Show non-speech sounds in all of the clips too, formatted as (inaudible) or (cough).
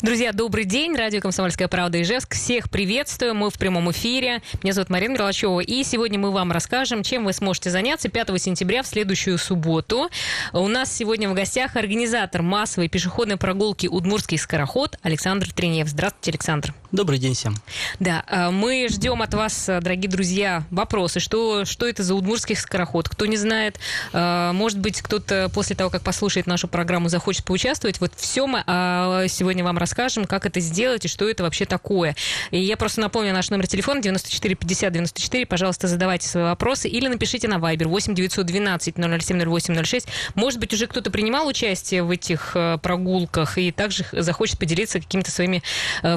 Друзья, добрый день. Радио «Комсомольская правда» Ижевск. Всех приветствую. Мы в прямом эфире. Меня зовут Марина Мерлачева. И сегодня мы вам расскажем, чем вы сможете заняться 5 сентября в следующую субботу. У нас сегодня в гостях организатор массовой пешеходной прогулки «Удмурский скороход» Александр Тринев. Здравствуйте, Александр. Добрый день всем. Да, э, мы ждем от вас, дорогие друзья, вопросы. Что, что это за «Удмурский скороход»? Кто не знает, э, может быть, кто-то после того, как послушает нашу программу, захочет поучаствовать. Вот все мы а, сегодня вам расскажем как это сделать и что это вообще такое. И я просто напомню наш номер телефона 94 50 94. Пожалуйста, задавайте свои вопросы или напишите на Viber 8 912 007 08 06. Может быть, уже кто-то принимал участие в этих прогулках и также захочет поделиться какими-то своими э,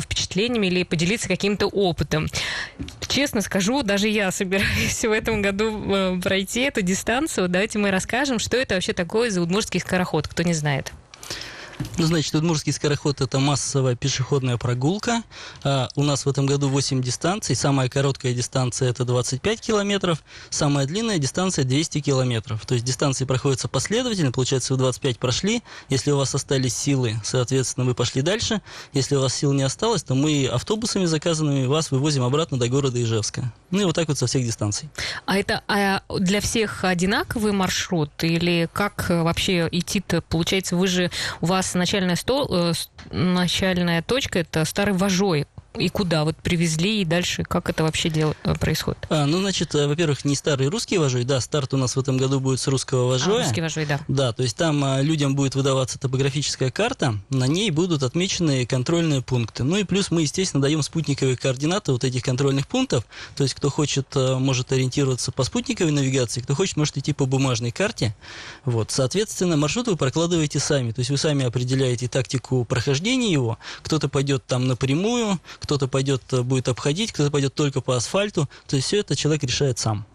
впечатлениями или поделиться каким-то опытом. Честно скажу, даже я собираюсь в этом году э, пройти эту дистанцию. Давайте мы расскажем, что это вообще такое за удмуртский скороход, кто не знает. Ну, значит, Удмурский скороход – это массовая пешеходная прогулка. А, у нас в этом году 8 дистанций. Самая короткая дистанция – это 25 километров. Самая длинная дистанция – 200 километров. То есть дистанции проходятся последовательно. Получается, вы 25 прошли. Если у вас остались силы, соответственно, вы пошли дальше. Если у вас сил не осталось, то мы автобусами заказанными вас вывозим обратно до города Ижевска. Ну и вот так вот со всех дистанций. А это а для всех одинаковый маршрут? Или как вообще идти-то? Получается, вы же, у вас начальная, стол, э, начальная точка – это Старый Вожой и куда вот привезли и дальше как это вообще дело э, происходит? А, ну, значит, э, во-первых, не старый русский вожой, да, старт у нас в этом году будет с русского вожоя. А, русский вожой, да. Да, то есть там а, людям будет выдаваться топографическая карта, на ней будут отмечены контрольные пункты. Ну и плюс мы, естественно, даем спутниковые координаты вот этих контрольных пунктов, то есть кто хочет, может ориентироваться по спутниковой навигации, кто хочет, может идти по бумажной карте. Вот, соответственно, маршрут вы прокладываете сами, то есть вы сами определяете тактику прохождения его, кто-то пойдет там напрямую, кто-то пойдет, э, будет обходить, кто-то пойдет только по асфальту. То есть все это человек решает сам.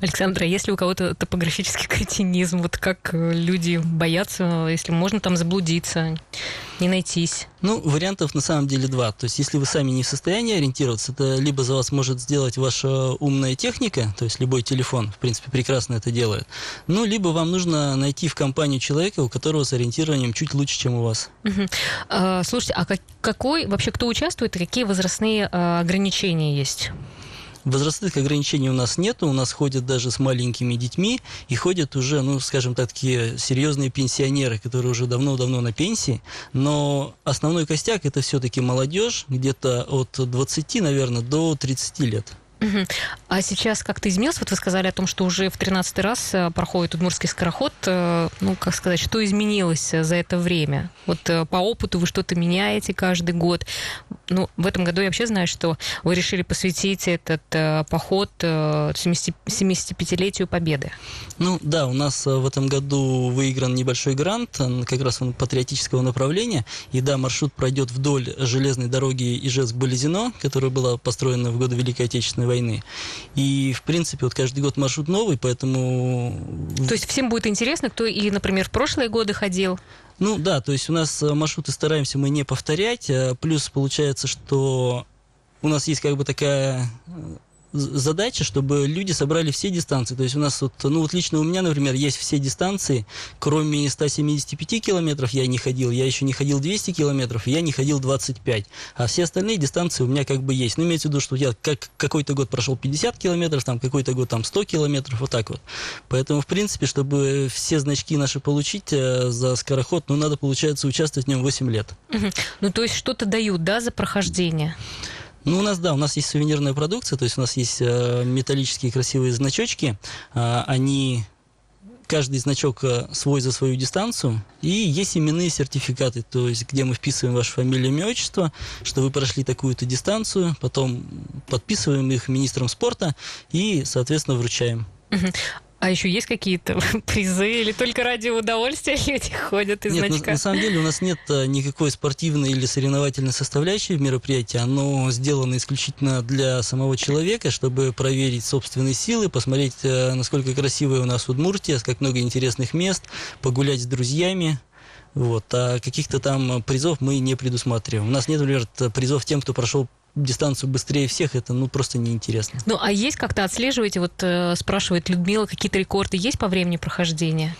Александра, а если у кого-то топографический (laughs) кретинизм, вот как э, люди боятся, если можно там заблудиться, не найтись? Ну, вариантов на самом деле два. То есть, если вы сами не в состоянии ориентироваться, это либо за вас может сделать ваша умная техника, то есть любой телефон, в принципе, прекрасно это делает, ну, либо вам нужно найти в компанию человека, у которого с ориентированием чуть лучше, чем у вас. Угу. А, слушайте, а какой вообще кто участвует и какие возрастные а, ограничения есть? Возрастных ограничений у нас нет, у нас ходят даже с маленькими детьми, и ходят уже, ну, скажем так, такие серьезные пенсионеры, которые уже давно-давно на пенсии, но основной костяк это все-таки молодежь, где-то от 20, наверное, до 30 лет. А сейчас как-то изменилось? Вот вы сказали о том, что уже в 13 раз э, проходит удмурский скороход. Э, ну, как сказать, что изменилось э, за это время? Вот по опыту вы что-то меняете каждый год. Ну, в этом году я вообще знаю, что вы решили посвятить этот поход 75-летию Победы. Ну, да, у нас в этом году выигран небольшой грант, как раз он патриотического направления. И да, маршрут пройдет вдоль железной дороги Ижевск-Болезино, которая была построена в годы Великой Отечественной войны. И, в принципе, вот каждый год маршрут новый, поэтому... То есть всем будет интересно, кто и, например, в прошлые годы ходил? Ну да, то есть у нас э, маршруты стараемся мы не повторять, э, плюс получается, что у нас есть как бы такая э, задача, чтобы люди собрали все дистанции. То есть у нас вот, ну вот лично у меня, например, есть все дистанции, кроме 175 километров я не ходил, я еще не ходил 200 километров, я не ходил 25. А все остальные дистанции у меня как бы есть. Ну, имеется в виду, что я как какой-то год прошел 50 километров, там какой-то год там 100 километров, вот так вот. Поэтому, в принципе, чтобы все значки наши получить э, за скороход, ну, надо, получается, участвовать в нем 8 лет. Ну, то есть что-то дают, да, за прохождение? Ну, у нас, да, у нас есть сувенирная продукция, то есть у нас есть э, металлические красивые значочки, э, они каждый значок э, свой за свою дистанцию, и есть именные сертификаты, то есть где мы вписываем вашу фамилию, имя, отчество, что вы прошли такую-то дистанцию, потом подписываем их министром спорта и, соответственно, вручаем. А еще есть какие-то (laughs) призы или только ради удовольствия люди ходят из нет, значка? На, на самом деле у нас нет э, никакой спортивной или соревновательной составляющей в мероприятии. Оно сделано исключительно для самого человека, чтобы проверить собственные силы, посмотреть, э, насколько красивая у нас Удмуртия, как много интересных мест, погулять с друзьями. Вот. А каких-то там призов мы не предусматриваем. У нас нет, например, призов тем, кто прошел дистанцию быстрее всех, это ну просто неинтересно. Ну, а есть как-то отслеживаете, вот э, спрашивает Людмила, какие-то рекорды есть по времени прохождения?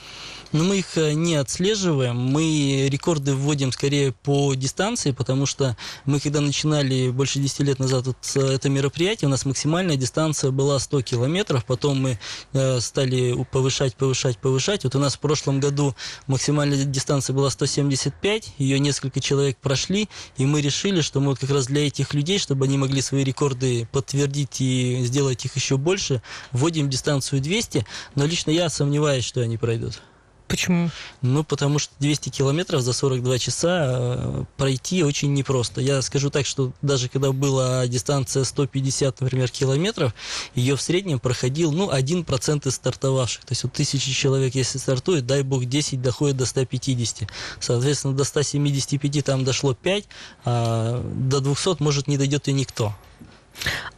Но мы их э, не отслеживаем, мы рекорды вводим скорее по дистанции, потому что мы когда начинали больше 10 лет назад вот это мероприятие, у нас максимальная дистанция была 100 километров, потом мы э, стали повышать, повышать, повышать. Вот у нас в прошлом году максимальная дистанция была 175, ее несколько человек прошли, и мы решили, что мы вот как раз для этих людей, чтобы они могли свои рекорды подтвердить и сделать их еще больше, вводим дистанцию 200, но лично я сомневаюсь, что они пройдут. Почему? Ну, потому что 200 километров за 42 часа э, пройти очень непросто. Я скажу так, что даже когда была дистанция 150, например, километров, ее в среднем проходил, ну, 1% из стартовавших. То есть вот тысячи человек, если стартует, дай бог, 10 доходит до 150. Соответственно, до 175 там дошло 5, а до 200, может, не дойдет и никто.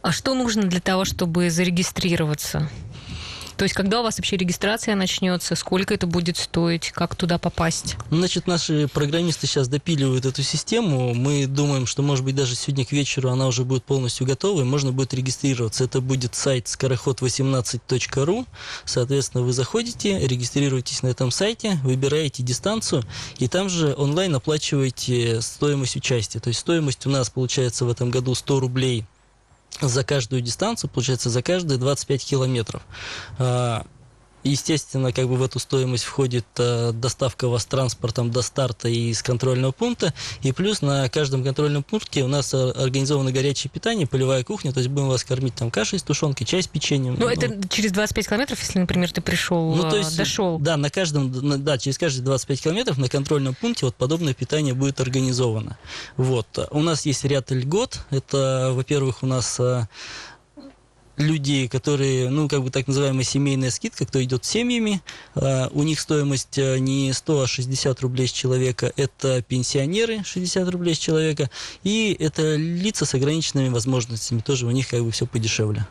А что нужно для того, чтобы зарегистрироваться? То есть, когда у вас вообще регистрация начнется, сколько это будет стоить, как туда попасть? Значит, наши программисты сейчас допиливают эту систему. Мы думаем, что, может быть, даже сегодня к вечеру она уже будет полностью готова, и можно будет регистрироваться. Это будет сайт скороход18.ру. Соответственно, вы заходите, регистрируетесь на этом сайте, выбираете дистанцию, и там же онлайн оплачиваете стоимость участия. То есть стоимость у нас получается в этом году 100 рублей за каждую дистанцию, получается, за каждые 25 километров. Естественно, как бы в эту стоимость входит э, доставка вас транспортом до старта и из контрольного пункта. И плюс на каждом контрольном пункте у нас э, организовано горячее питание, полевая кухня. То есть будем вас кормить там кашей с тушенкой, чай с печеньем. Ну, ну это через 25 километров, если, например, ты пришел, ну, то есть, дошел. Да, на каждом, да, через каждые 25 километров на контрольном пункте вот подобное питание будет организовано. Вот. У нас есть ряд льгот. Это, во-первых, у нас э, людей, которые, ну, как бы так называемая семейная скидка, кто идет семьями, а, у них стоимость э, не 100, а 60 рублей с человека, это пенсионеры, 60 рублей с человека, и это лица с ограниченными возможностями, тоже у них как бы все подешевле.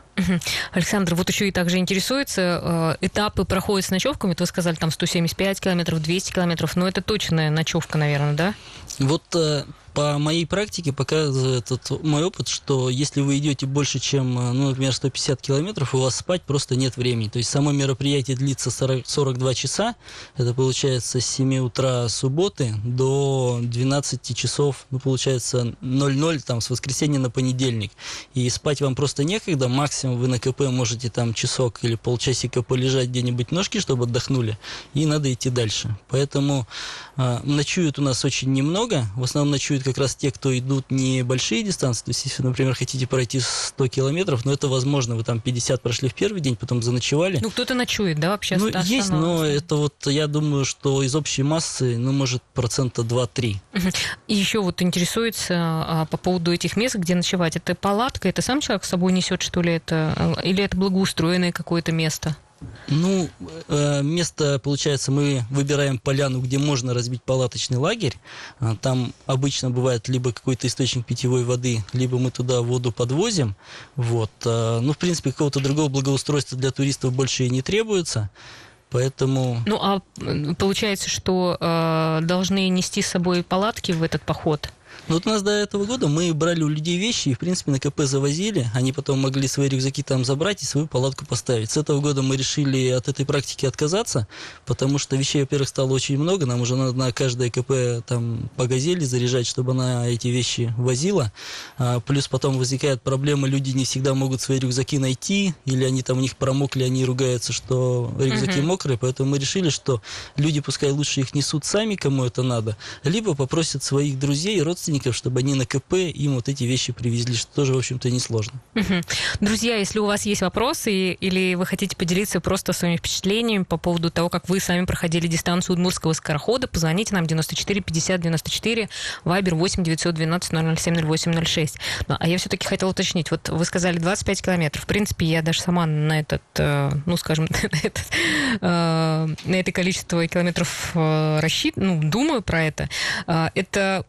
Александр, вот еще и также интересуется, э, этапы проходят с ночевками, вы сказали, там 175 километров, 200 километров, но это точная ночевка, наверное, да? Вот э, по моей практике показывает этот мой опыт, что если вы идете больше, чем, э, ну, например, 150 километров, у вас спать просто нет времени. То есть само мероприятие длится 40, 42 часа. Это получается с 7 утра субботы до 12 часов, ну, получается 00 там с воскресенья на понедельник. И спать вам просто некогда. Максимум вы на КП можете там часок или полчасика полежать где-нибудь ножки, чтобы отдохнули. И надо идти дальше. Поэтому э, ночуют у нас очень немного. В основном ночуют как раз те, кто идут небольшие дистанции. То есть, если, например, хотите пройти 100 километров, но ну, это возможно, вы там 50 прошли в первый день, потом заночевали. Ну, кто-то ночует, да, вообще? Ну, есть, но это вот, я думаю, что из общей массы, ну, может, процента 2-3. И еще вот интересуется а, по поводу этих мест, где ночевать. Это палатка, это сам человек с собой несет, что ли, это? А, или это благоустроенное какое-то место? Ну, э, место, получается, мы выбираем поляну, где можно разбить палаточный лагерь. А, там обычно бывает либо какой-то источник питьевой воды, либо мы туда воду подвозим. Вот. А, ну, в принципе, какого-то другого благоустройства для туристов больше и не требуется. Поэтому... Ну, а получается, что э, должны нести с собой палатки в этот поход? Ну, вот у нас до этого года мы брали у людей вещи и, в принципе, на КП завозили. Они потом могли свои рюкзаки там забрать и свою палатку поставить. С этого года мы решили от этой практики отказаться, потому что вещей, во-первых, стало очень много. Нам уже надо на каждое КП там по газели заряжать, чтобы она эти вещи возила. А, плюс потом возникает проблема, люди не всегда могут свои рюкзаки найти, или они там у них промокли, они ругаются, что рюкзаки uh-huh. мокрые. Поэтому мы решили, что люди пускай лучше их несут сами, кому это надо, либо попросят своих друзей и родственников родственников, чтобы они на КП им вот эти вещи привезли, что тоже, в общем-то, несложно. Угу. Друзья, если у вас есть вопросы или вы хотите поделиться просто своими впечатлениями по поводу того, как вы сами проходили дистанцию Удмурского скорохода, позвоните нам 94 50 94, Вайбер 8 912 007 08 06. Ну, а я все-таки хотела уточнить. Вот вы сказали 25 километров. В принципе, я даже сама на этот, э, ну, скажем, (laughs) на, этот, э, на это количество километров э, рассчитываю, ну, думаю про это. Это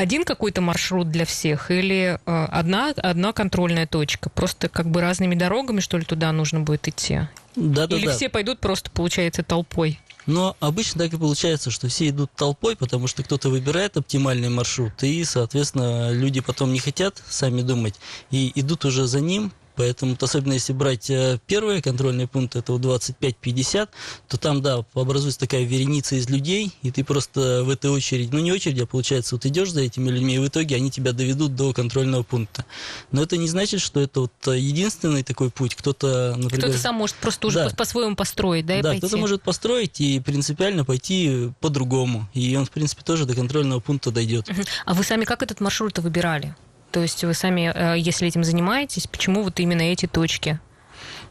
один какой-то маршрут для всех или э, одна, одна контрольная точка? Просто как бы разными дорогами, что ли, туда нужно будет идти? Да, да, Или да. все пойдут просто, получается, толпой? Но обычно так и получается, что все идут толпой, потому что кто-то выбирает оптимальный маршрут, и, соответственно, люди потом не хотят сами думать, и идут уже за ним, Поэтому, особенно если брать э, первые контрольные пункты, это 25-50, то там, да, образуется такая вереница из людей, и ты просто в этой очереди, ну не очередь, а получается, вот идешь за этими людьми, и в итоге они тебя доведут до контрольного пункта. Но это не значит, что это вот единственный такой путь. Кто-то, например... Кто-то сам может просто уже да. по-своему построить, да, и Да, кто-то может построить и принципиально пойти по-другому. И он, в принципе, тоже до контрольного пункта дойдет. А вы сами как этот маршрут выбирали? То есть вы сами, э, если этим занимаетесь, почему вот именно эти точки?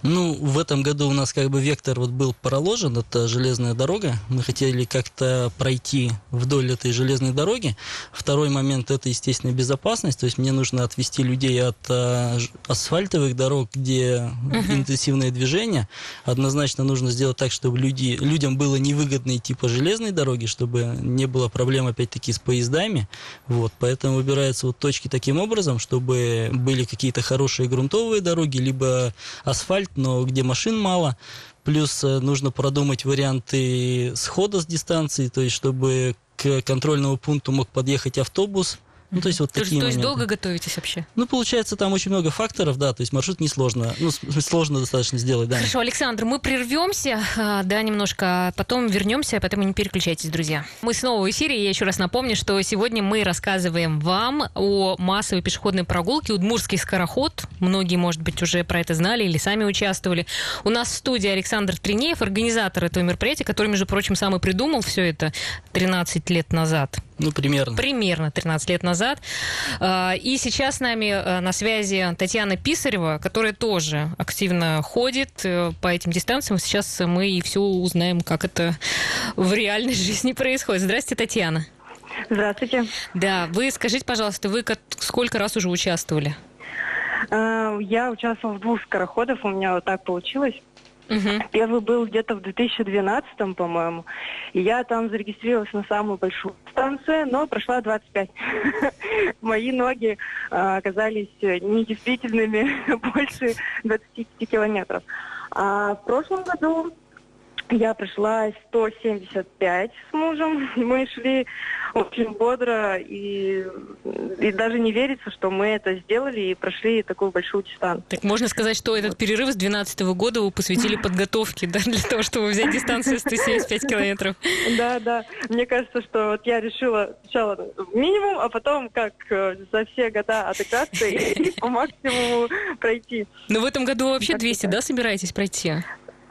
Ну, в этом году у нас как бы вектор вот был проложен, это железная дорога. Мы хотели как-то пройти вдоль этой железной дороги. Второй момент – это, естественно, безопасность. То есть мне нужно отвести людей от а, асфальтовых дорог, где uh-huh. интенсивное движение. Однозначно нужно сделать так, чтобы люди, людям было невыгодно идти по железной дороге, чтобы не было проблем, опять-таки, с поездами. Вот, поэтому выбираются вот точки таким образом, чтобы были какие-то хорошие грунтовые дороги, либо асфальт, но где машин мало. Плюс э, нужно продумать варианты схода с дистанции, то есть чтобы к контрольному пункту мог подъехать автобус, ну, то есть вот то такие То есть долго готовитесь вообще? Ну, получается, там очень много факторов, да, то есть маршрут несложно, ну, (laughs) сложно достаточно сделать, да. Хорошо, Александр, мы прервемся, а, да, немножко, а потом вернемся, а потом не переключайтесь, друзья. Мы снова в эфире, я еще раз напомню, что сегодня мы рассказываем вам о массовой пешеходной прогулке «Удмурский скороход». Многие, может быть, уже про это знали или сами участвовали. У нас в студии Александр Тринеев, организатор этого мероприятия, который, между прочим, сам и придумал все это 13 лет назад. Ну, примерно. Примерно 13 лет назад. А, и сейчас с нами э, на связи Татьяна Писарева, которая тоже активно ходит э, по этим дистанциям. Сейчас мы и все узнаем, как это в реальной (laughs) жизни происходит. Здравствуйте, Татьяна. Здравствуйте. Да, вы скажите, пожалуйста, вы сколько раз уже участвовали? А, я участвовала в двух скороходах, у меня вот так получилось. Угу. Первый был где-то в 2012, по-моему. И я там зарегистрировалась на самую большую станцию, но прошла 25. (laughs) Мои ноги а, оказались недействительными (laughs) больше 25 километров. А в прошлом году я прошла 175 с мужем. (laughs) Мы шли очень бодро и, и даже не верится, что мы это сделали и прошли такую большую дистанцию. Так можно сказать, что этот перерыв с 2012 года вы посвятили (laughs) подготовке, да, для того, чтобы взять дистанцию 175 километров. (laughs) Да, да. Мне кажется, что вот я решила сначала минимум, а потом как э, за все года отыграться и по максимуму пройти. Но в этом году вообще 200, да, собираетесь пройти?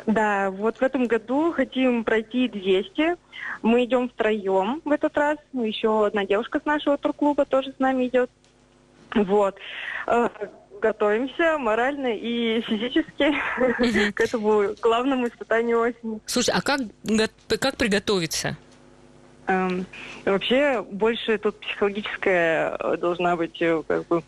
Да, вот в этом году хотим пройти 200. Мы идем втроем в этот раз. Еще одна девушка с нашего турклуба тоже с нами идет. Вот. Э, готовимся морально и физически к этому главному испытанию осени. Слушай, а как, как приготовиться? Эм, вообще больше тут психологическая должна быть э, как бы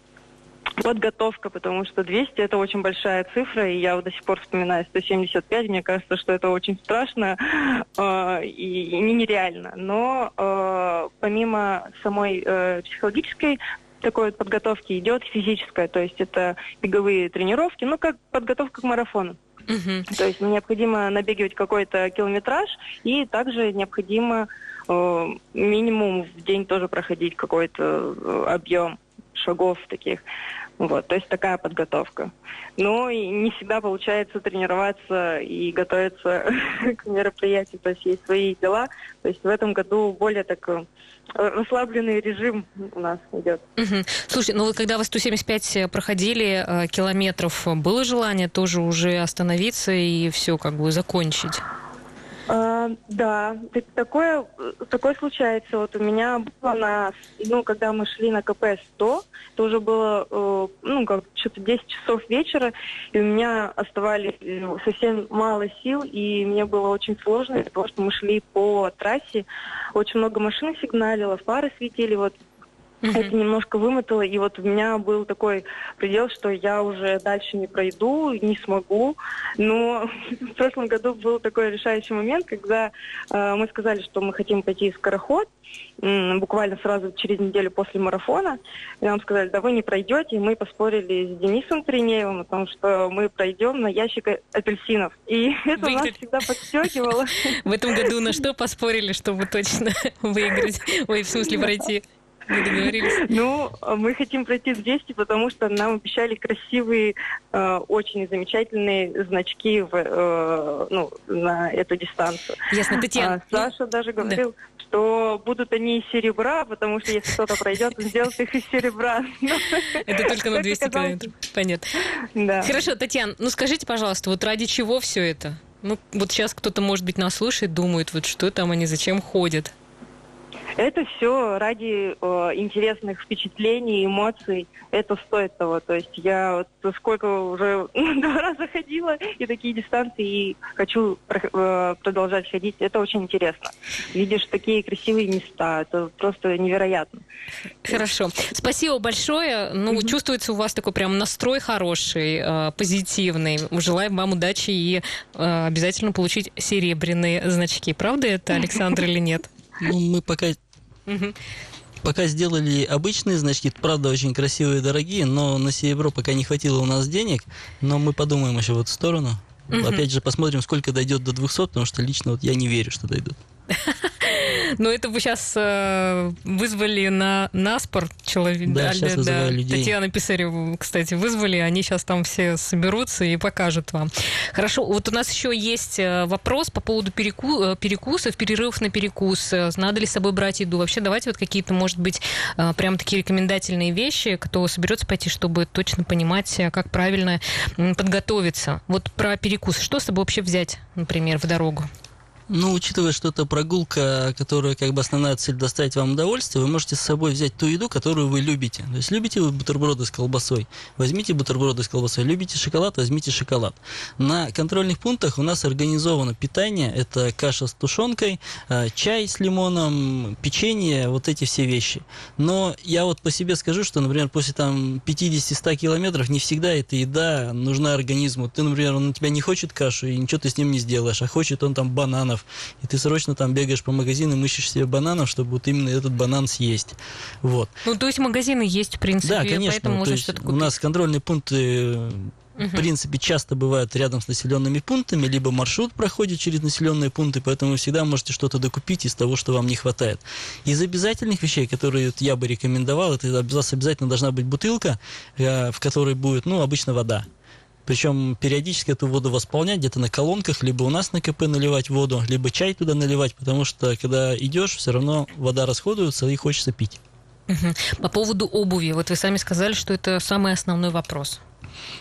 подготовка, потому что 200 это очень большая цифра, и я вот до сих пор вспоминаю 175, мне кажется, что это очень страшно э, и, и нереально. Но э, помимо самой э, психологической такой вот подготовки идет физическая, то есть это беговые тренировки, ну как подготовка к марафону. Uh-huh. То есть необходимо набегивать какой-то километраж, и также необходимо э, минимум в день тоже проходить какой-то э, объем шагов таких. Вот, то есть такая подготовка. Но и не всегда получается тренироваться и готовиться (laughs) к мероприятию, то есть есть свои дела. То есть в этом году более так э, расслабленный режим у нас идет. Угу. Слушай, ну когда вы 175 проходили э, километров, было желание тоже уже остановиться и все как бы закончить? Да, такое, такое случается. Вот у меня было на, ну, когда мы шли на КП 100, это уже было, э, ну, как что-то 10 часов вечера, и у меня оставались э, совсем мало сил, и мне было очень сложно, потому что мы шли по трассе, очень много машин сигналило, фары светили, вот Mm-hmm. Это немножко вымотало, и вот у меня был такой предел, что я уже дальше не пройду, не смогу. Но (laughs) в прошлом году был такой решающий момент, когда э, мы сказали, что мы хотим пойти в скороход, э, буквально сразу через неделю после марафона. И нам сказали, да вы не пройдете, и мы поспорили с Денисом Тринеевым о том, что мы пройдем на ящик апельсинов. И (laughs) это Выиграть. нас всегда подстегивало. (laughs) В этом году на что поспорили, чтобы точно выиграть? Ой, в смысле пройти? Не договорились. Ну, мы хотим пройти с 200, потому что нам обещали красивые, э, очень замечательные значки в, э, ну, на эту дистанцию. Ясно, Татьяна. А Саша даже говорил, что будут они из серебра, потому что если кто-то пройдет, он сделает их из серебра. Это только на Как 200 оказалось, километров. Понятно. Да. Хорошо, Татьяна, ну скажите, пожалуйста, вот ради чего все это? Ну, вот сейчас кто-то, может быть, нас слушает, думает, вот что там они, зачем ходят? Это все ради э, интересных впечатлений, эмоций. Это стоит того. То есть я вот сколько уже (laughs) два раза ходила и такие дистанции, и хочу э, продолжать ходить. Это очень интересно. Видишь такие красивые места. Это просто невероятно. Хорошо. Спасибо большое. Ну, чувствуется у вас такой прям настрой хороший, э, позитивный. Желаем вам удачи и э, обязательно получить серебряные значки. Правда это, (laughs) Александр, или нет? Ну, мы пока. Пока сделали обычные значки, правда, очень красивые и дорогие, но на серебро пока не хватило у нас денег, но мы подумаем еще в эту сторону. Мгм. Опять же, посмотрим, сколько дойдет до 200, потому что лично вот я не верю, что дойдут. (laughs) Но это вы сейчас вызвали на наспор человека. Да, щас вызываю людей. Татьяна Писареву, кстати, вызвали. Они сейчас там все соберутся и покажут вам. Хорошо, вот у нас еще есть э, вопрос по поводу переку... э, перекусов, перерывов на перекус. Э, Надо ли с собой брать еду? Вообще, давайте вот какие-то, может быть, э, прям такие рекомендательные вещи, кто соберется пойти, чтобы точно понимать, э, как правильно подготовиться. Вот про перекус. Что с собой вообще взять, например, в дорогу? Ну, учитывая, что это прогулка, которая как бы основная цель доставить вам удовольствие, вы можете с собой взять ту еду, которую вы любите. То есть любите вы бутерброды с колбасой, возьмите бутерброды с колбасой. Любите шоколад, возьмите шоколад. На контрольных пунктах у нас организовано питание. Это каша с тушенкой, э, чай с лимоном, печенье, вот эти все вещи. Но я вот по себе скажу, что, например, после там 50-100 километров не всегда эта еда нужна организму. Ты, например, он у тебя не хочет кашу, и ничего ты с ним не сделаешь, а хочет он там бананов. И ты срочно там бегаешь по магазинам, ищешь себе бананов, чтобы вот именно этот банан съесть. Вот. Ну, то есть магазины есть, в принципе, Да, конечно. поэтому то можно что-то у купить. нас контрольные пункты э, в принципе, часто бывают рядом с населенными пунктами, либо маршрут проходит через населенные пункты, поэтому вы всегда можете что-то докупить из того, что вам не хватает. Из обязательных вещей, которые я бы рекомендовал, это у вас обязательно должна быть бутылка, э, в которой будет, ну, обычно вода. Причем периодически эту воду восполнять где-то на колонках, либо у нас на КП наливать воду, либо чай туда наливать, потому что когда идешь, все равно вода расходуется и хочется пить. По поводу обуви, вот вы сами сказали, что это самый основной вопрос.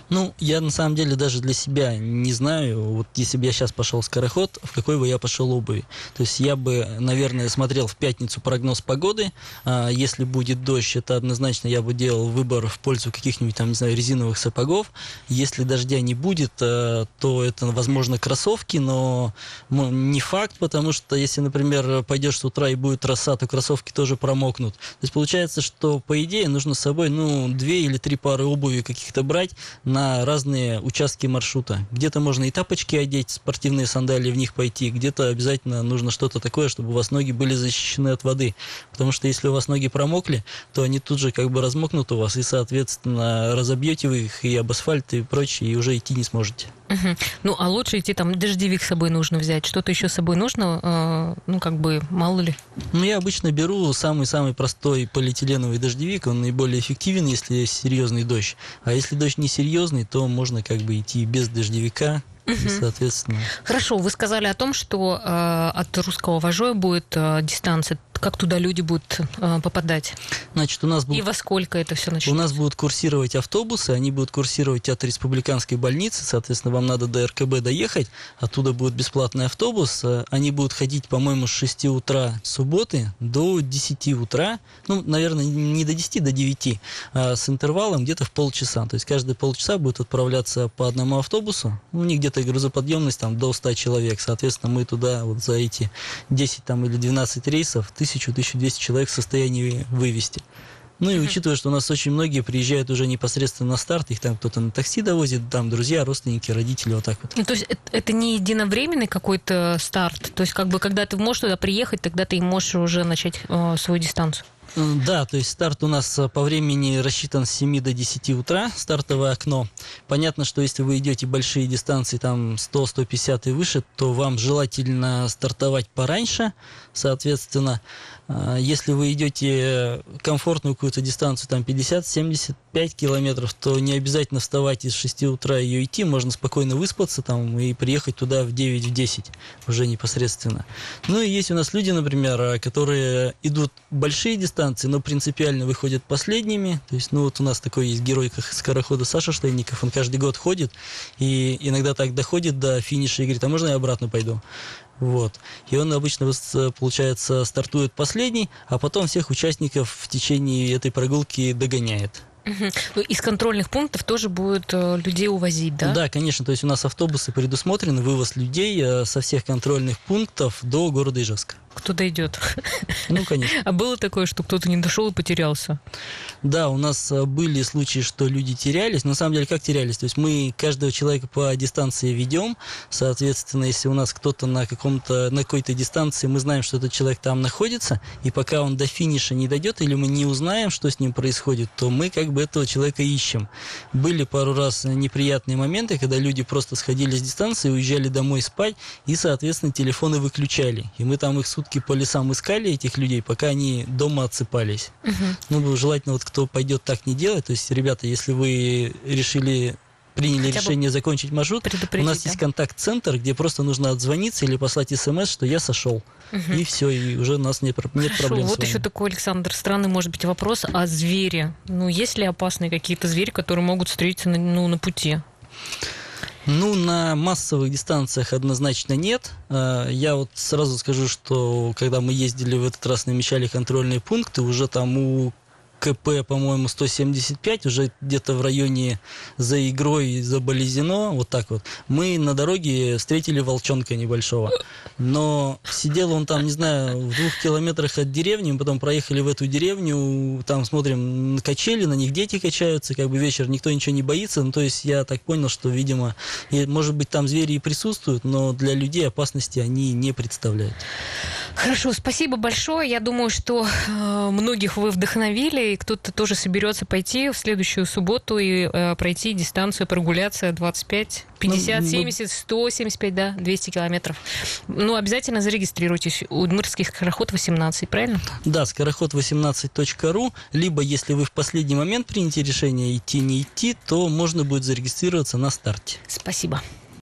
Ну, я на самом деле даже для себя не знаю, вот если бы я сейчас пошел скороход, в какой бы я пошел обуви. То есть я бы, наверное, смотрел в пятницу прогноз погоды. А, если будет дождь, это однозначно я бы делал выбор в пользу каких-нибудь там, не знаю, резиновых сапогов. Если дождя не будет, э, то это, возможно, кроссовки, но ну, не факт, потому что если, например, пойдешь с утра и будет роса, то кроссовки тоже промокнут. То есть получается, что по идее нужно с собой, ну, две или три пары обуви каких-то брать на разные участки маршрута. Где-то можно и тапочки одеть, спортивные сандалии в них пойти, где-то обязательно нужно что-то такое, чтобы у вас ноги были защищены от воды. Потому что если у вас ноги промокли, то они тут же как бы размокнут у вас, и, соответственно, разобьете вы их и об асфальт и прочее, и уже идти не сможете. Мгм. Ну, а лучше идти там, дождевик с собой нужно взять. Что-то еще с собой нужно, э, ну, как бы, мало ли. Ну, я обычно беру самый-самый простой полиэтиленовый дождевик, он наиболее эффективен, если есть серьезный дождь. А если дождь не серьезный, то можно как бы идти без дождевика, и, соответственно... Хорошо, вы сказали о том, что э, от русского вожоя будет э, дистанция. Как туда люди будут э, попадать? Значит, у нас И будут во сколько это все У начнется? нас будут курсировать автобусы, они будут курсировать от республиканской больницы, соответственно, вам надо до РКБ доехать, оттуда будет бесплатный автобус, э, они будут ходить, по-моему, с 6 утра субботы до 10 утра, ну, наверное, не до 10, до 9, а с интервалом где-то в полчаса, то есть каждые полчаса будет отправляться по одному автобусу, у них где-то грузоподъемность там до 100 человек, соответственно, мы туда вот за эти 10 там или 12 рейсов 1000-1200 человек в состоянии вывести. Ну и учитывая, что у нас очень многие приезжают уже непосредственно на старт, их там кто-то на такси довозит, там друзья, родственники, родители, вот так вот. Ну, то есть это, это не единовременный какой-то старт? То есть как бы когда ты можешь туда приехать, тогда ты и можешь уже начать э, свою дистанцию? Да, то есть старт у нас э, по времени рассчитан с 7 до 10 утра, стартовое окно. Понятно, что если вы идете большие дистанции, там 100-150 и выше, то вам желательно стартовать пораньше, соответственно. А, Если вы идете комфортную какую-то дистанцию, там 50-75 километров, то не обязательно вставать из 6 утра и идти, можно спокойно выспаться там и приехать туда в 9-10 уже непосредственно. Ну и есть у нас люди, например, а, которые идут большие дистанции, но принципиально выходят последними. То есть, ну вот у нас такой есть герой, как скорохода Саша Штейников, он каждый год ходит и иногда так доходит до финиша и говорит, а можно я обратно пойду? Вот. И он обычно, выс- получается, стартует последний, а потом всех участников в течение этой прогулки догоняет. Ну, Из контрольных пунктов тоже будет э, людей увозить, да? конечно. То есть у нас автобусы предусмотрены, вывоз людей э, со всех контрольных пунктов до города Ижевска. Кто дойдет? Ну, конечно. А было такое, что кто-то не дошел и потерялся? Да, у нас э, были случаи, что люди терялись. На самом деле, как терялись? То есть мы каждого человека по дистанции ведем. Соответственно, если у нас кто-то на каком-то на какой-то дистанции, мы знаем, что этот человек там находится, и пока он до финиша не дойдет, или мы не узнаем, что с ним происходит, то мы как бы этого человека ищем. Были пару раз неприятные моменты, когда люди просто сходили с дистанции, уезжали домой спать, и, соответственно, телефоны выключали. И мы там их сутки по лесам искали, этих людей, пока они дома отсыпались. Мгм. Ну, желательно, вот кто пойдет так не делать. То есть, ребята, если вы решили приняли Хотя решение закончить маршрут, у нас да? есть контакт-центр, где просто нужно отзвониться или послать смс, что я сошел. Мгм. И все, и уже у нас нет, нет Хорошо, проблем. вот еще такой, Александр, странный может быть вопрос о звере. Ну, есть ли опасные какие-то звери, которые могут встретиться на, ну, на пути? Ну, на массовых дистанциях однозначно нет. А, Я вот сразу скажу, что когда мы ездили в этот раз, намечали контрольные пункты, уже там у КП, по-моему, 175, уже где-то в районе за игрой, за Болезино, вот так вот. Мы на дороге встретили волчонка небольшого. Но сидел он там, не знаю, в двух километрах от деревни, мы потом проехали в эту деревню, там смотрим качели, на них дети качаются, как бы вечер, никто ничего не боится. Ну, то есть я так понял, что, видимо, может быть, там звери и присутствуют, но для людей опасности они не представляют. Хорошо, спасибо большое. Я думаю, что э, многих вы вдохновили, и кто-то тоже соберется пойти в следующую субботу и э, пройти дистанцию, прогуляться 25, 50, Ну, ну- 70, 175, да, 200 километров. Ну, обязательно зарегистрируйтесь. Удмуртский скороход 18, правильно? Да, скороход18.ру, либо если вы в последний момент примете решение идти, не идти, то можно будет зарегистрироваться на старте. Спасибо.